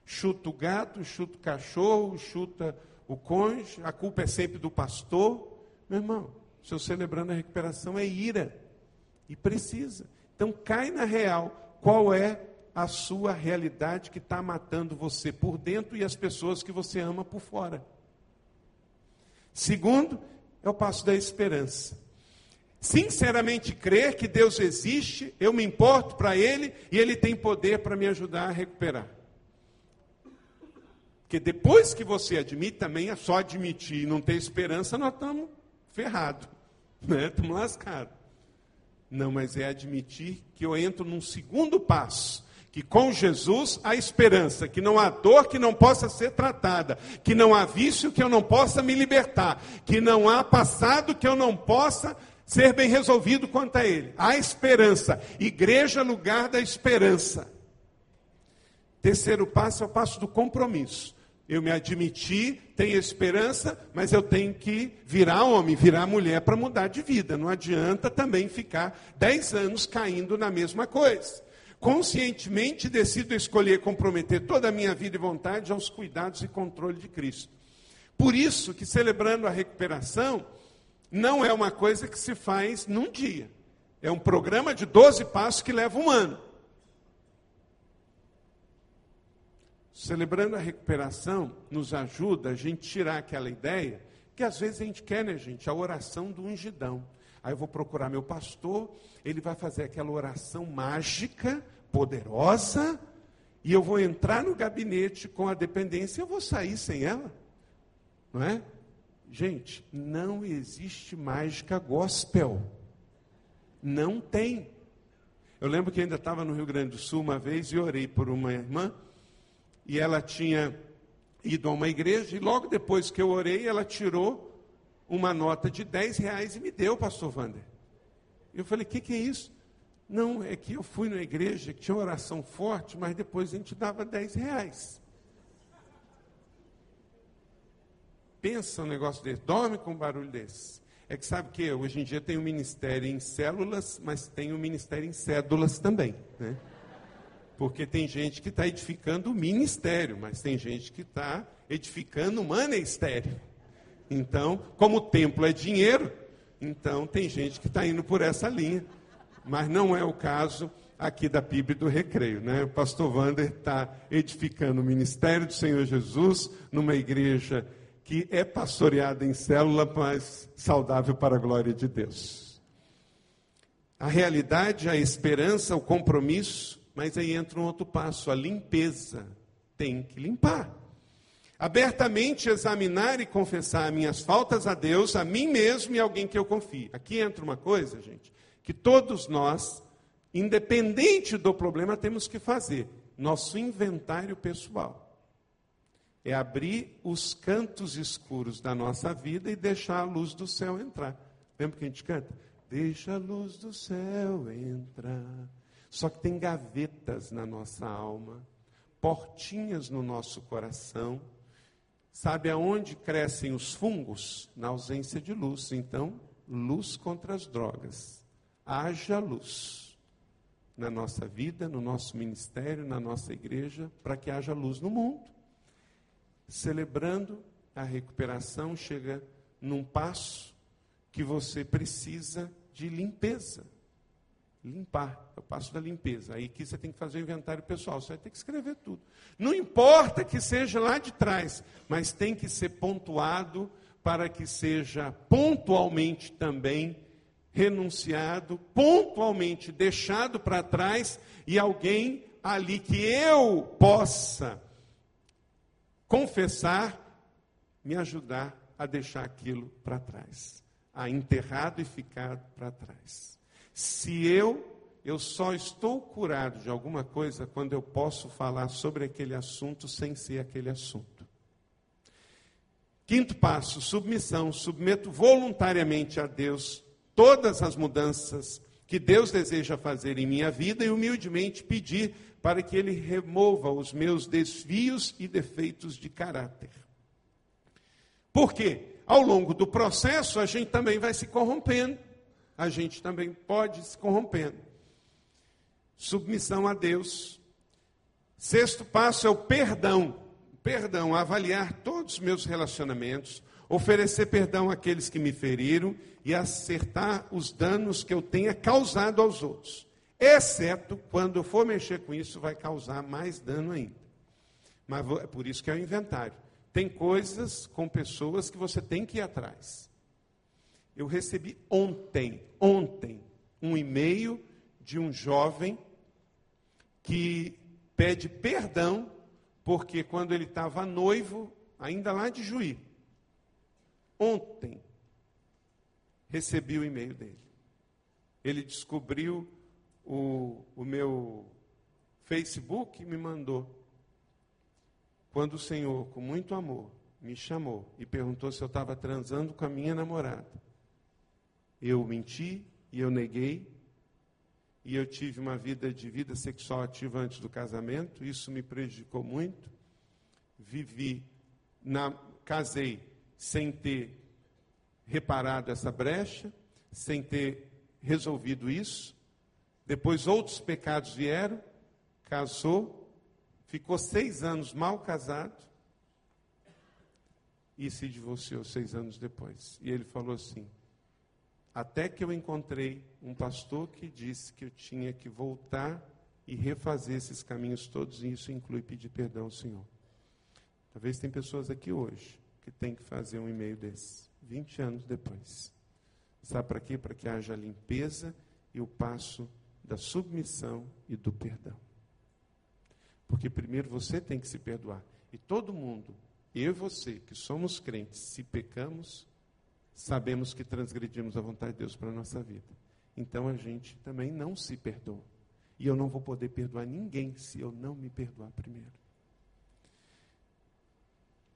Chuta o gato, chuta o cachorro, chuta o cônjuge, a culpa é sempre do pastor. Meu irmão, seu celebrando a recuperação é ira. E precisa. Então cai na real qual é a sua realidade que está matando você por dentro e as pessoas que você ama por fora. Segundo, é o passo da esperança. Sinceramente crer que Deus existe, eu me importo para Ele e Ele tem poder para me ajudar a recuperar. Porque depois que você admite, também é só admitir e não ter esperança, nós estamos ferrados, né? estamos lascados. Não, mas é admitir que eu entro num segundo passo, que com Jesus há esperança, que não há dor que não possa ser tratada, que não há vício que eu não possa me libertar, que não há passado que eu não possa ser bem resolvido quanto a ele. Há esperança. Igreja, lugar da esperança. Terceiro passo é o passo do compromisso. Eu me admiti, tenho esperança, mas eu tenho que virar homem, virar mulher para mudar de vida. Não adianta também ficar dez anos caindo na mesma coisa. Conscientemente decido escolher comprometer toda a minha vida e vontade aos cuidados e controle de Cristo. Por isso que celebrando a recuperação não é uma coisa que se faz num dia. É um programa de 12 passos que leva um ano. Celebrando a recuperação nos ajuda a gente tirar aquela ideia que às vezes a gente quer, né, gente? A oração do ungidão. Aí eu vou procurar meu pastor, ele vai fazer aquela oração mágica, poderosa, e eu vou entrar no gabinete com a dependência, eu vou sair sem ela. Não é? Gente, não existe mágica gospel. Não tem. Eu lembro que ainda estava no Rio Grande do Sul uma vez e orei por uma irmã e ela tinha ido a uma igreja, e logo depois que eu orei, ela tirou uma nota de 10 reais e me deu, pastor Wander. Eu falei, o que, que é isso? Não, é que eu fui na igreja que tinha oração forte, mas depois a gente dava 10 reais. Pensa um negócio desse, dorme com um barulho desse. É que sabe que hoje em dia tem um ministério em células, mas tem um ministério em cédulas também. Né? Porque tem gente que está edificando o ministério, mas tem gente que está edificando o manistério. Então, como o templo é dinheiro, então tem gente que está indo por essa linha. Mas não é o caso aqui da Bíblia do Recreio. Né? O pastor Wander está edificando o ministério do Senhor Jesus numa igreja que é pastoreada em célula, mas saudável para a glória de Deus. A realidade, a esperança, o compromisso mas aí entra um outro passo, a limpeza. Tem que limpar. Abertamente examinar e confessar minhas faltas a Deus, a mim mesmo e a alguém que eu confie. Aqui entra uma coisa, gente, que todos nós, independente do problema, temos que fazer. Nosso inventário pessoal. É abrir os cantos escuros da nossa vida e deixar a luz do céu entrar. Lembra que a gente canta? Deixa a luz do céu entrar. Só que tem gavetas na nossa alma, portinhas no nosso coração. Sabe aonde crescem os fungos? Na ausência de luz. Então, luz contra as drogas. Haja luz na nossa vida, no nosso ministério, na nossa igreja, para que haja luz no mundo. celebrando a recuperação, chega num passo que você precisa de limpeza. Limpar, é o passo da limpeza. Aí que você tem que fazer o inventário pessoal, você vai ter que escrever tudo. Não importa que seja lá de trás, mas tem que ser pontuado para que seja pontualmente também renunciado, pontualmente deixado para trás e alguém ali que eu possa confessar, me ajudar a deixar aquilo para trás, a enterrado e ficado para trás. Se eu eu só estou curado de alguma coisa quando eu posso falar sobre aquele assunto sem ser aquele assunto. Quinto passo, submissão. Submeto voluntariamente a Deus todas as mudanças que Deus deseja fazer em minha vida e humildemente pedir para que Ele remova os meus desvios e defeitos de caráter. Por quê? Ao longo do processo, a gente também vai se corrompendo a gente também pode se corrompendo. Submissão a Deus. Sexto passo é o perdão. Perdão, avaliar todos os meus relacionamentos, oferecer perdão àqueles que me feriram e acertar os danos que eu tenha causado aos outros. Exceto quando eu for mexer com isso, vai causar mais dano ainda. Mas é por isso que é o inventário. Tem coisas com pessoas que você tem que ir atrás. Eu recebi ontem, ontem, um e-mail de um jovem que pede perdão porque quando ele estava noivo, ainda lá de Juí, ontem, recebi o e-mail dele. Ele descobriu o, o meu Facebook e me mandou. Quando o Senhor, com muito amor, me chamou e perguntou se eu estava transando com a minha namorada. Eu menti e eu neguei. E eu tive uma vida de vida sexual ativa antes do casamento. Isso me prejudicou muito. Vivi, na, casei sem ter reparado essa brecha, sem ter resolvido isso. Depois outros pecados vieram, casou, ficou seis anos mal casado e se divorciou seis anos depois. E ele falou assim: até que eu encontrei um pastor que disse que eu tinha que voltar e refazer esses caminhos todos, e isso inclui pedir perdão ao Senhor. Talvez tem pessoas aqui hoje que têm que fazer um e-mail desse, 20 anos depois. Sabe para quê? Para que haja limpeza e o passo da submissão e do perdão. Porque primeiro você tem que se perdoar. E todo mundo, eu e você, que somos crentes, se pecamos, sabemos que transgredimos a vontade de Deus para a nossa vida. Então a gente também não se perdoa. E eu não vou poder perdoar ninguém se eu não me perdoar primeiro.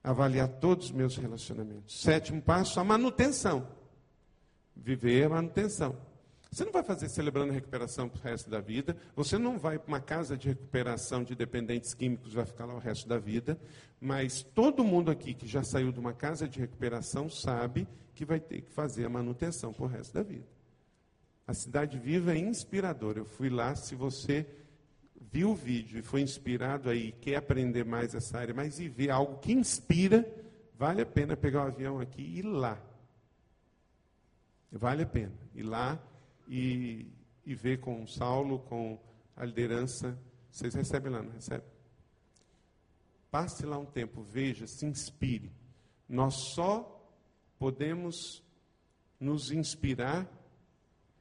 Avaliar todos os meus relacionamentos. Sétimo passo, a manutenção. Viver a manutenção. Você não vai fazer celebrando a recuperação para o resto da vida. Você não vai para uma casa de recuperação de dependentes químicos, vai ficar lá o resto da vida. Mas todo mundo aqui que já saiu de uma casa de recuperação sabe que vai ter que fazer a manutenção para o resto da vida. A Cidade Viva é inspiradora. Eu fui lá, se você viu o vídeo e foi inspirado aí, quer aprender mais essa área, mas e ver algo que inspira, vale a pena pegar o avião aqui e ir lá. Vale a pena ir lá e, e ver com Saulo, com a liderança. Vocês recebem lá, não recebem? Passe lá um tempo, veja, se inspire. Nós só podemos nos inspirar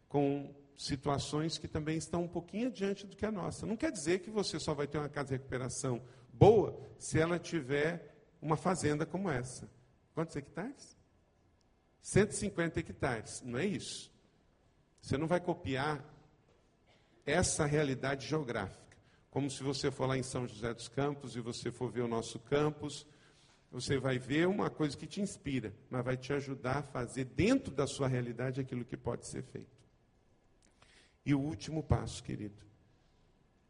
com situações que também estão um pouquinho adiante do que a nossa. Não quer dizer que você só vai ter uma casa de recuperação boa se ela tiver uma fazenda como essa. Quantos hectares? 150 hectares, não é isso. Você não vai copiar essa realidade geográfica. Como se você for lá em São José dos Campos e você for ver o nosso campus, você vai ver uma coisa que te inspira, mas vai te ajudar a fazer dentro da sua realidade aquilo que pode ser feito. E o último passo, querido,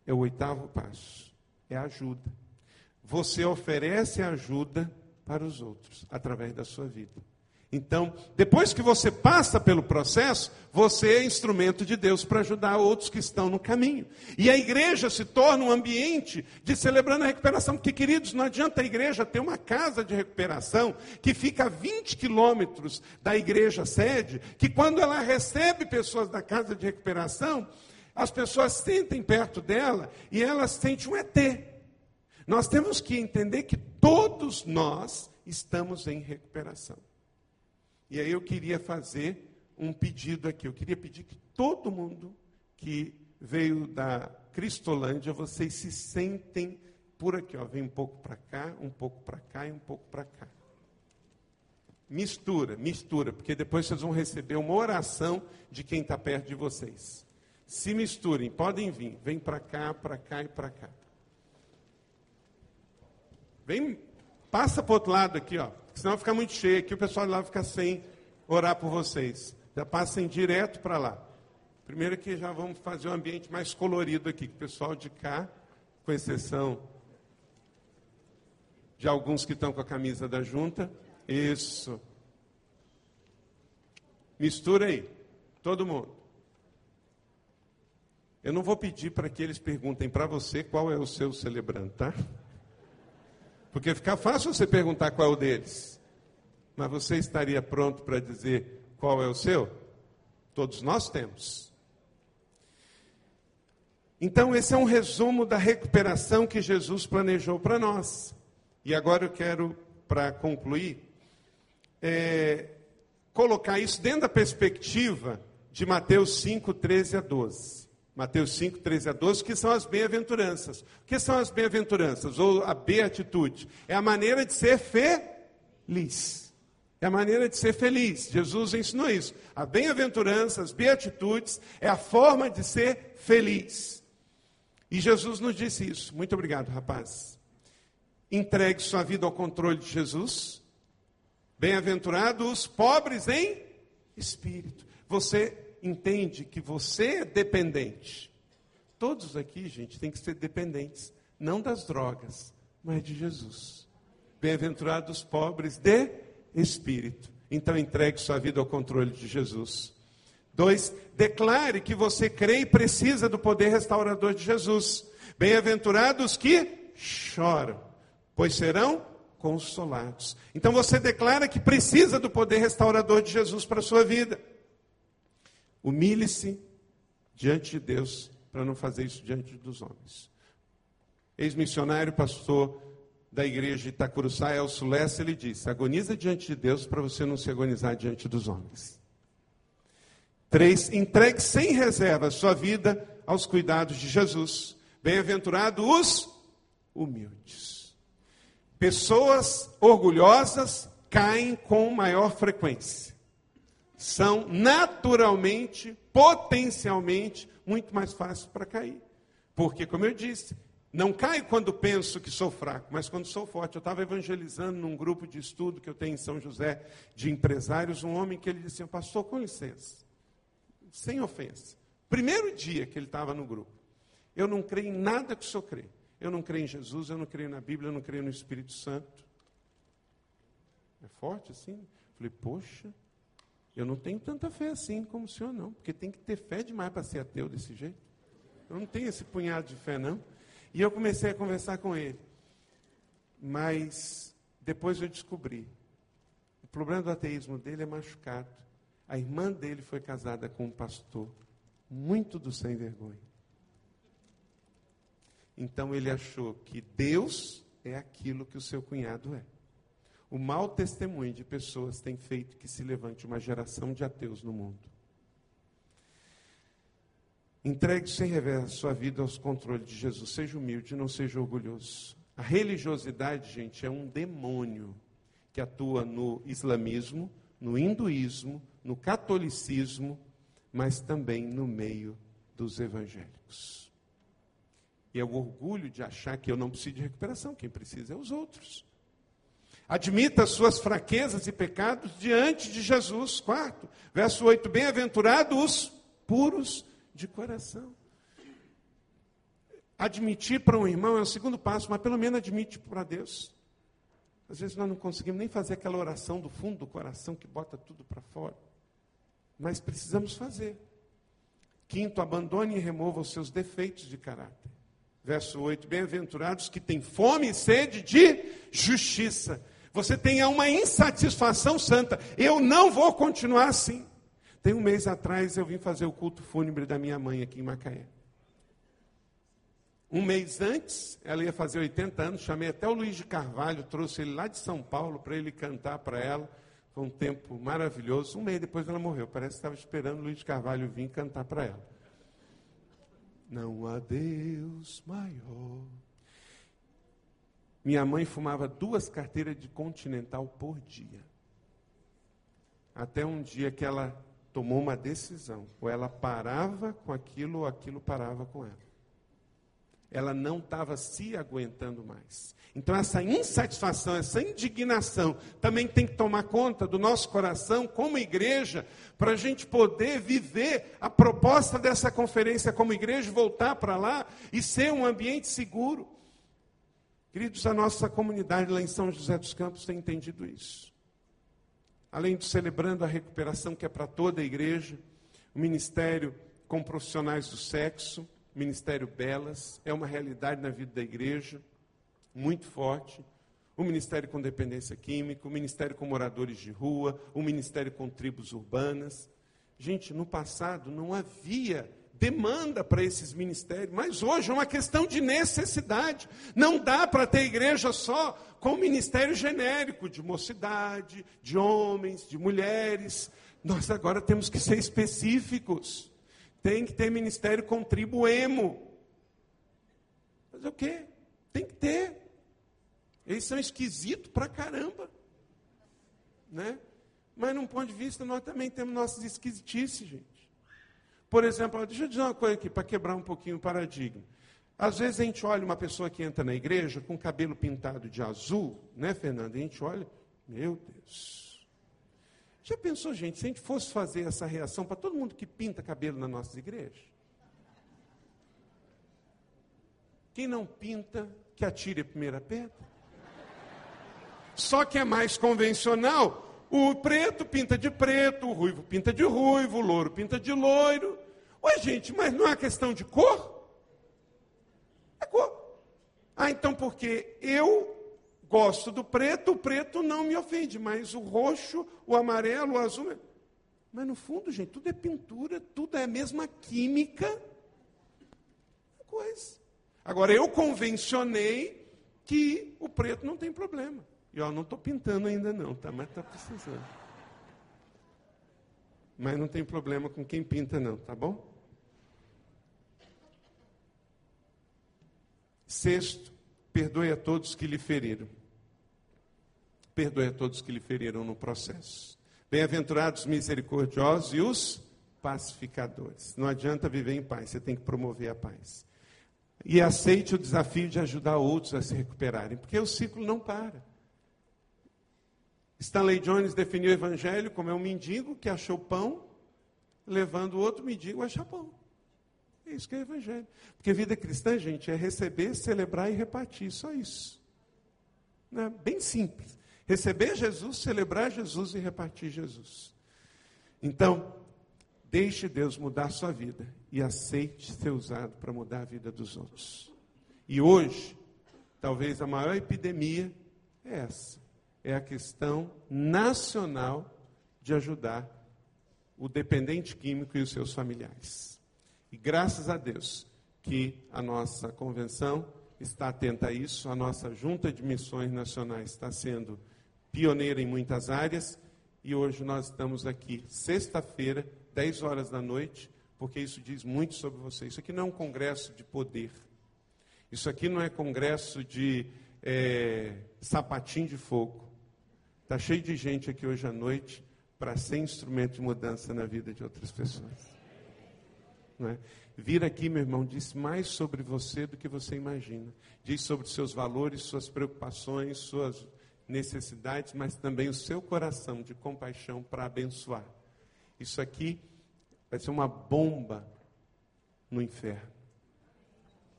é o oitavo passo, é a ajuda. Você oferece ajuda para os outros através da sua vida. Então, depois que você passa pelo processo, você é instrumento de Deus para ajudar outros que estão no caminho. E a igreja se torna um ambiente de celebrando a recuperação, porque, queridos, não adianta a igreja ter uma casa de recuperação que fica a 20 quilômetros da igreja sede, que quando ela recebe pessoas da casa de recuperação, as pessoas sentem perto dela e elas sentem um ET. Nós temos que entender que todos nós estamos em recuperação. E aí eu queria fazer um pedido aqui. Eu queria pedir que todo mundo que veio da Cristolândia, vocês se sentem por aqui, ó, vem um pouco para cá, um pouco para cá e um pouco para cá. Mistura, mistura, porque depois vocês vão receber uma oração de quem está perto de vocês. Se misturem, podem vir, vem para cá, para cá e para cá. Vem, passa para outro lado aqui, ó. Senão fica muito cheio aqui, o pessoal lá fica sem orar por vocês. Já passem direto para lá. Primeiro que já vamos fazer um ambiente mais colorido aqui, que o pessoal de cá, com exceção de alguns que estão com a camisa da junta. Isso. Mistura aí. Todo mundo. Eu não vou pedir para que eles perguntem para você qual é o seu celebrante, tá? Porque fica fácil você perguntar qual é o deles. Mas você estaria pronto para dizer qual é o seu? Todos nós temos. Então, esse é um resumo da recuperação que Jesus planejou para nós. E agora eu quero, para concluir, é, colocar isso dentro da perspectiva de Mateus 5, 13 a 12. Mateus 5, 13 a 12, que são as bem-aventuranças. O que são as bem-aventuranças? Ou a beatitude? É a maneira de ser feliz. É a maneira de ser feliz. Jesus ensinou isso. A bem-aventurança, as beatitudes, é a forma de ser feliz. E Jesus nos disse isso. Muito obrigado, rapaz. Entregue sua vida ao controle de Jesus. Bem-aventurados os pobres em espírito. Você entende que você é dependente. Todos aqui, gente, tem que ser dependentes, não das drogas, mas de Jesus. Bem-aventurados pobres de espírito. Então entregue sua vida ao controle de Jesus. Dois, declare que você crê e precisa do poder restaurador de Jesus. Bem-aventurados que choram, pois serão consolados. Então você declara que precisa do poder restaurador de Jesus para a sua vida. Humilhe-se diante de Deus para não fazer isso diante dos homens. Ex-missionário, pastor da igreja de Itacuruçá, Elcio Lessa, ele disse: agoniza diante de Deus para você não se agonizar diante dos homens. Três, entregue sem reserva sua vida aos cuidados de Jesus. Bem-aventurados os humildes. Pessoas orgulhosas caem com maior frequência são naturalmente, potencialmente, muito mais fáceis para cair. Porque, como eu disse, não caio quando penso que sou fraco, mas quando sou forte. Eu estava evangelizando num grupo de estudo que eu tenho em São José, de empresários, um homem que ele disse assim, pastor, com licença, sem ofensa. Primeiro dia que ele estava no grupo, eu não creio em nada que o senhor crê. Eu não creio em Jesus, eu não creio na Bíblia, eu não creio no Espírito Santo. É forte assim? Falei, poxa, eu não tenho tanta fé assim como o senhor, não, porque tem que ter fé demais para ser ateu desse jeito. Eu não tenho esse punhado de fé, não. E eu comecei a conversar com ele. Mas depois eu descobri. O problema do ateísmo dele é machucado. A irmã dele foi casada com um pastor, muito do sem vergonha. Então ele achou que Deus é aquilo que o seu cunhado é. O mau testemunho de pessoas tem feito que se levante uma geração de ateus no mundo. Entregue sem reverso sua vida aos controles de Jesus. Seja humilde, não seja orgulhoso. A religiosidade, gente, é um demônio que atua no islamismo, no hinduísmo, no catolicismo, mas também no meio dos evangélicos. E é o orgulho de achar que eu não preciso de recuperação, quem precisa é os outros. Admita suas fraquezas e pecados diante de Jesus. Quarto, verso 8: Bem-aventurados os puros de coração. Admitir para um irmão é o segundo passo, mas pelo menos admite para Deus. Às vezes nós não conseguimos nem fazer aquela oração do fundo do coração que bota tudo para fora. Mas precisamos fazer. Quinto, abandone e remova os seus defeitos de caráter. Verso 8: Bem-aventurados que têm fome e sede de justiça. Você tenha uma insatisfação santa. Eu não vou continuar assim. Tem um mês atrás eu vim fazer o culto fúnebre da minha mãe aqui em Macaé. Um mês antes, ela ia fazer 80 anos, chamei até o Luiz de Carvalho, trouxe ele lá de São Paulo para ele cantar para ela. Foi um tempo maravilhoso. Um mês depois ela morreu. Parece que estava esperando o Luiz de Carvalho vir cantar para ela. Não há Deus maior. Minha mãe fumava duas carteiras de Continental por dia. Até um dia que ela tomou uma decisão. Ou ela parava com aquilo, ou aquilo parava com ela ela não estava se aguentando mais. Então, essa insatisfação, essa indignação também tem que tomar conta do nosso coração como igreja, para a gente poder viver a proposta dessa conferência como igreja, voltar para lá e ser um ambiente seguro. Queridos, a nossa comunidade lá em São José dos Campos tem entendido isso. Além de celebrando a recuperação que é para toda a igreja, o ministério com profissionais do sexo, Ministério Belas, é uma realidade na vida da igreja, muito forte. O Ministério com Dependência Química, o Ministério com Moradores de Rua, o Ministério com Tribos Urbanas. Gente, no passado não havia demanda para esses ministérios, mas hoje é uma questão de necessidade. Não dá para ter igreja só com ministério genérico de mocidade, de homens, de mulheres. Nós agora temos que ser específicos. Tem que ter ministério contribuemo. Fazer o quê? Tem que ter. Eles são esquisitos pra caramba. Né? Mas, num ponto de vista, nós também temos nossas esquisitices, gente. Por exemplo, deixa eu dizer uma coisa aqui, para quebrar um pouquinho o paradigma. Às vezes a gente olha uma pessoa que entra na igreja com cabelo pintado de azul, né, Fernando? E a gente olha, meu Deus, já pensou, gente, se a gente fosse fazer essa reação para todo mundo que pinta cabelo nas nossas igrejas? Quem não pinta, que atire a primeira pedra. Só que é mais convencional. O preto pinta de preto, o ruivo pinta de ruivo, o louro pinta de loiro. Ué, gente, mas não é questão de cor? É cor. Ah, então porque eu Gosto do preto, o preto não me ofende, mas o roxo, o amarelo, o azul. Mas no fundo, gente, tudo é pintura, tudo é a mesma química. Coisa. Agora, eu convencionei que o preto não tem problema. E ó, não estou pintando ainda não, tá? Mas está precisando. Mas não tem problema com quem pinta não, tá bom? Sexto, perdoe a todos que lhe feriram perdoe a todos que lhe feriram no processo. Bem-aventurados misericordiosos e os pacificadores. Não adianta viver em paz, você tem que promover a paz. E aceite o desafio de ajudar outros a se recuperarem, porque o ciclo não para. Stanley Jones definiu o evangelho como é um mendigo que achou pão, levando outro mendigo a achar pão. É isso que é evangelho. Porque vida cristã, gente, é receber, celebrar e repartir, só isso. É bem simples. Receber Jesus, celebrar Jesus e repartir Jesus. Então, deixe Deus mudar sua vida e aceite ser usado para mudar a vida dos outros. E hoje, talvez a maior epidemia é essa. É a questão nacional de ajudar o dependente químico e os seus familiares. E graças a Deus que a nossa convenção está atenta a isso, a nossa junta de missões nacionais está sendo pioneira em muitas áreas, e hoje nós estamos aqui, sexta-feira, 10 horas da noite, porque isso diz muito sobre você. Isso aqui não é um congresso de poder. Isso aqui não é congresso de é, sapatinho de fogo. Está cheio de gente aqui hoje à noite para ser instrumento de mudança na vida de outras pessoas. Não é? Vir aqui, meu irmão, diz mais sobre você do que você imagina. Diz sobre seus valores, suas preocupações, suas necessidades, mas também o seu coração de compaixão para abençoar. Isso aqui vai ser uma bomba no inferno.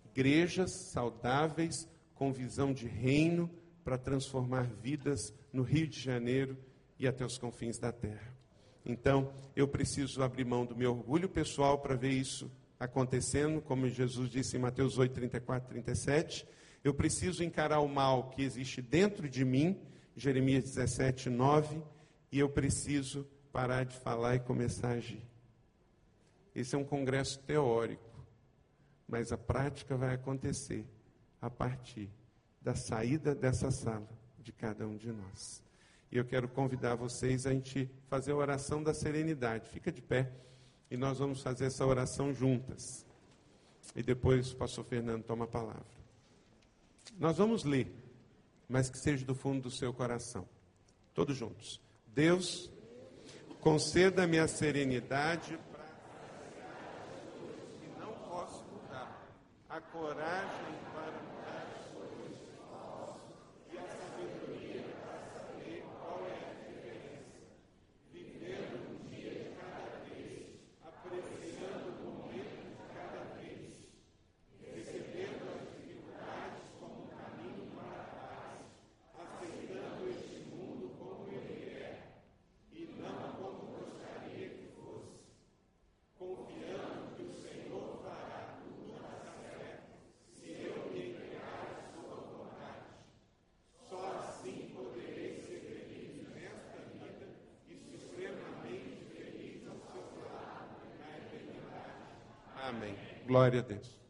Igrejas saudáveis, com visão de reino, para transformar vidas no Rio de Janeiro e até os confins da terra. Então, eu preciso abrir mão do meu orgulho pessoal para ver isso acontecendo, como Jesus disse em Mateus 8, 34, 37. Eu preciso encarar o mal que existe dentro de mim, Jeremias 17, 9, e eu preciso parar de falar e começar a agir. Esse é um congresso teórico, mas a prática vai acontecer a partir da saída dessa sala de cada um de nós. E eu quero convidar vocês a gente fazer a oração da serenidade. Fica de pé e nós vamos fazer essa oração juntas. E depois o pastor Fernando toma a palavra. Nós vamos ler, mas que seja do fundo do seu coração. Todos juntos. Deus, conceda-me a serenidade para que não posso mudar, a coragem para Amém. Glória a Deus.